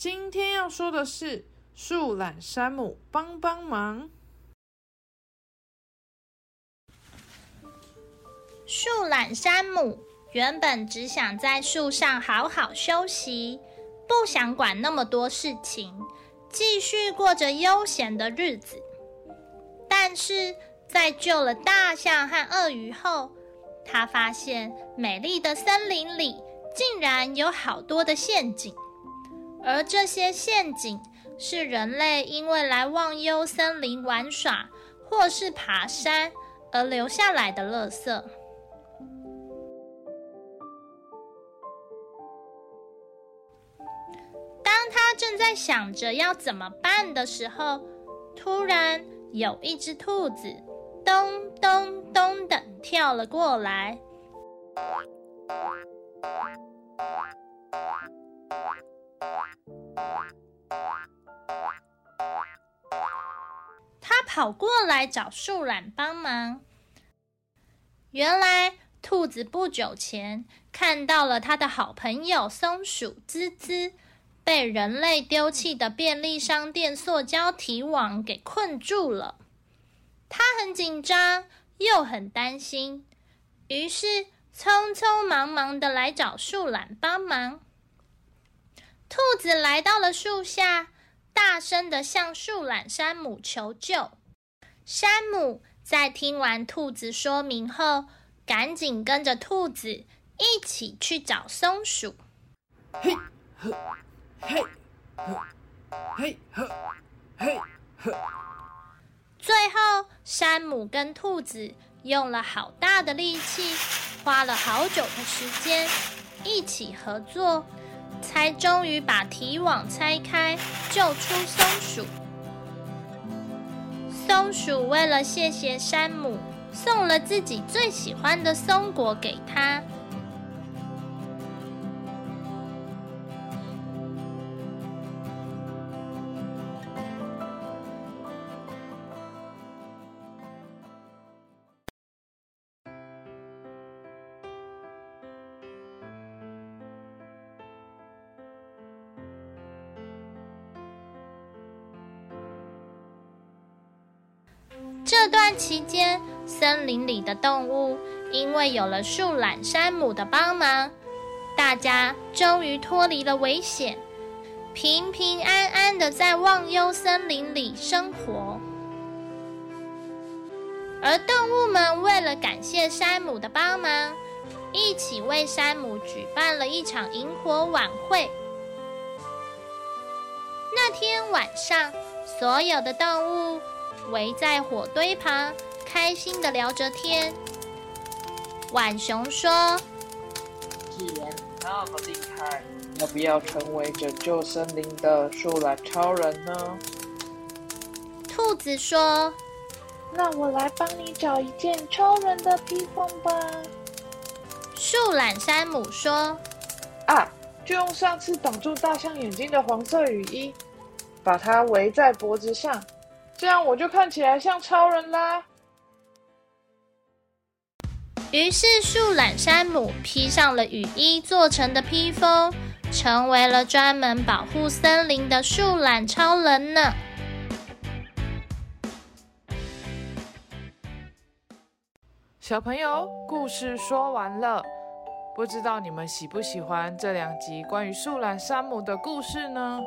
今天要说的是树懒山姆帮帮忙。树懒山姆原本只想在树上好好休息，不想管那么多事情，继续过着悠闲的日子。但是在救了大象和鳄鱼后，他发现美丽的森林里竟然有好多的陷阱。而这些陷阱是人类因为来忘忧森林玩耍或是爬山而留下来的垃圾。当他正在想着要怎么办的时候，突然有一只兔子咚咚咚的跳了过来。他跑过来找树懒帮忙。原来，兔子不久前看到了他的好朋友松鼠滋滋被人类丢弃的便利商店塑胶提网给困住了。他很紧张，又很担心，于是匆匆忙忙的来找树懒帮忙。兔子来到了树下，大声的向树懒山姆求救。山姆在听完兔子说明后，赶紧跟着兔子一起去找松鼠。嘿呵，嘿呵，嘿呵，嘿呵。最后，山姆跟兔子用了好大的力气，花了好久的时间，一起合作。才终于把提网拆开，救出松鼠。松鼠为了谢谢山姆，送了自己最喜欢的松果给他。这段期间，森林里的动物因为有了树懒山姆的帮忙，大家终于脱离了危险，平平安安的在忘忧森林里生活。而动物们为了感谢山姆的帮忙，一起为山姆举办了一场萤火晚会。那天晚上，所有的动物。围在火堆旁，开心的聊着天。浣熊说：“既然那么厉害，要不要成为拯救森林的树懒超人呢？”兔子说：“那我来帮你找一件超人的披风吧。”树懒山姆说：“啊，就用上次挡住大象眼睛的黄色雨衣，把它围在脖子上。”这样我就看起来像超人啦。于是树懒山姆披上了雨衣做成的披风，成为了专门保护森林的树懒超人呢。小朋友，故事说完了，不知道你们喜不喜欢这两集关于树懒山姆的故事呢？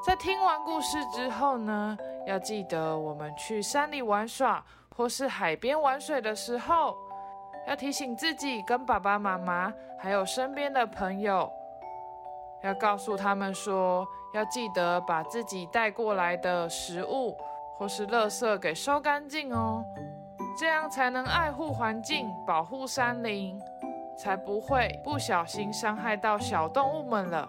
在听完故事之后呢，要记得我们去山里玩耍或是海边玩水的时候，要提醒自己跟爸爸妈妈还有身边的朋友，要告诉他们说，要记得把自己带过来的食物或是垃圾给收干净哦，这样才能爱护环境，保护山林，才不会不小心伤害到小动物们了。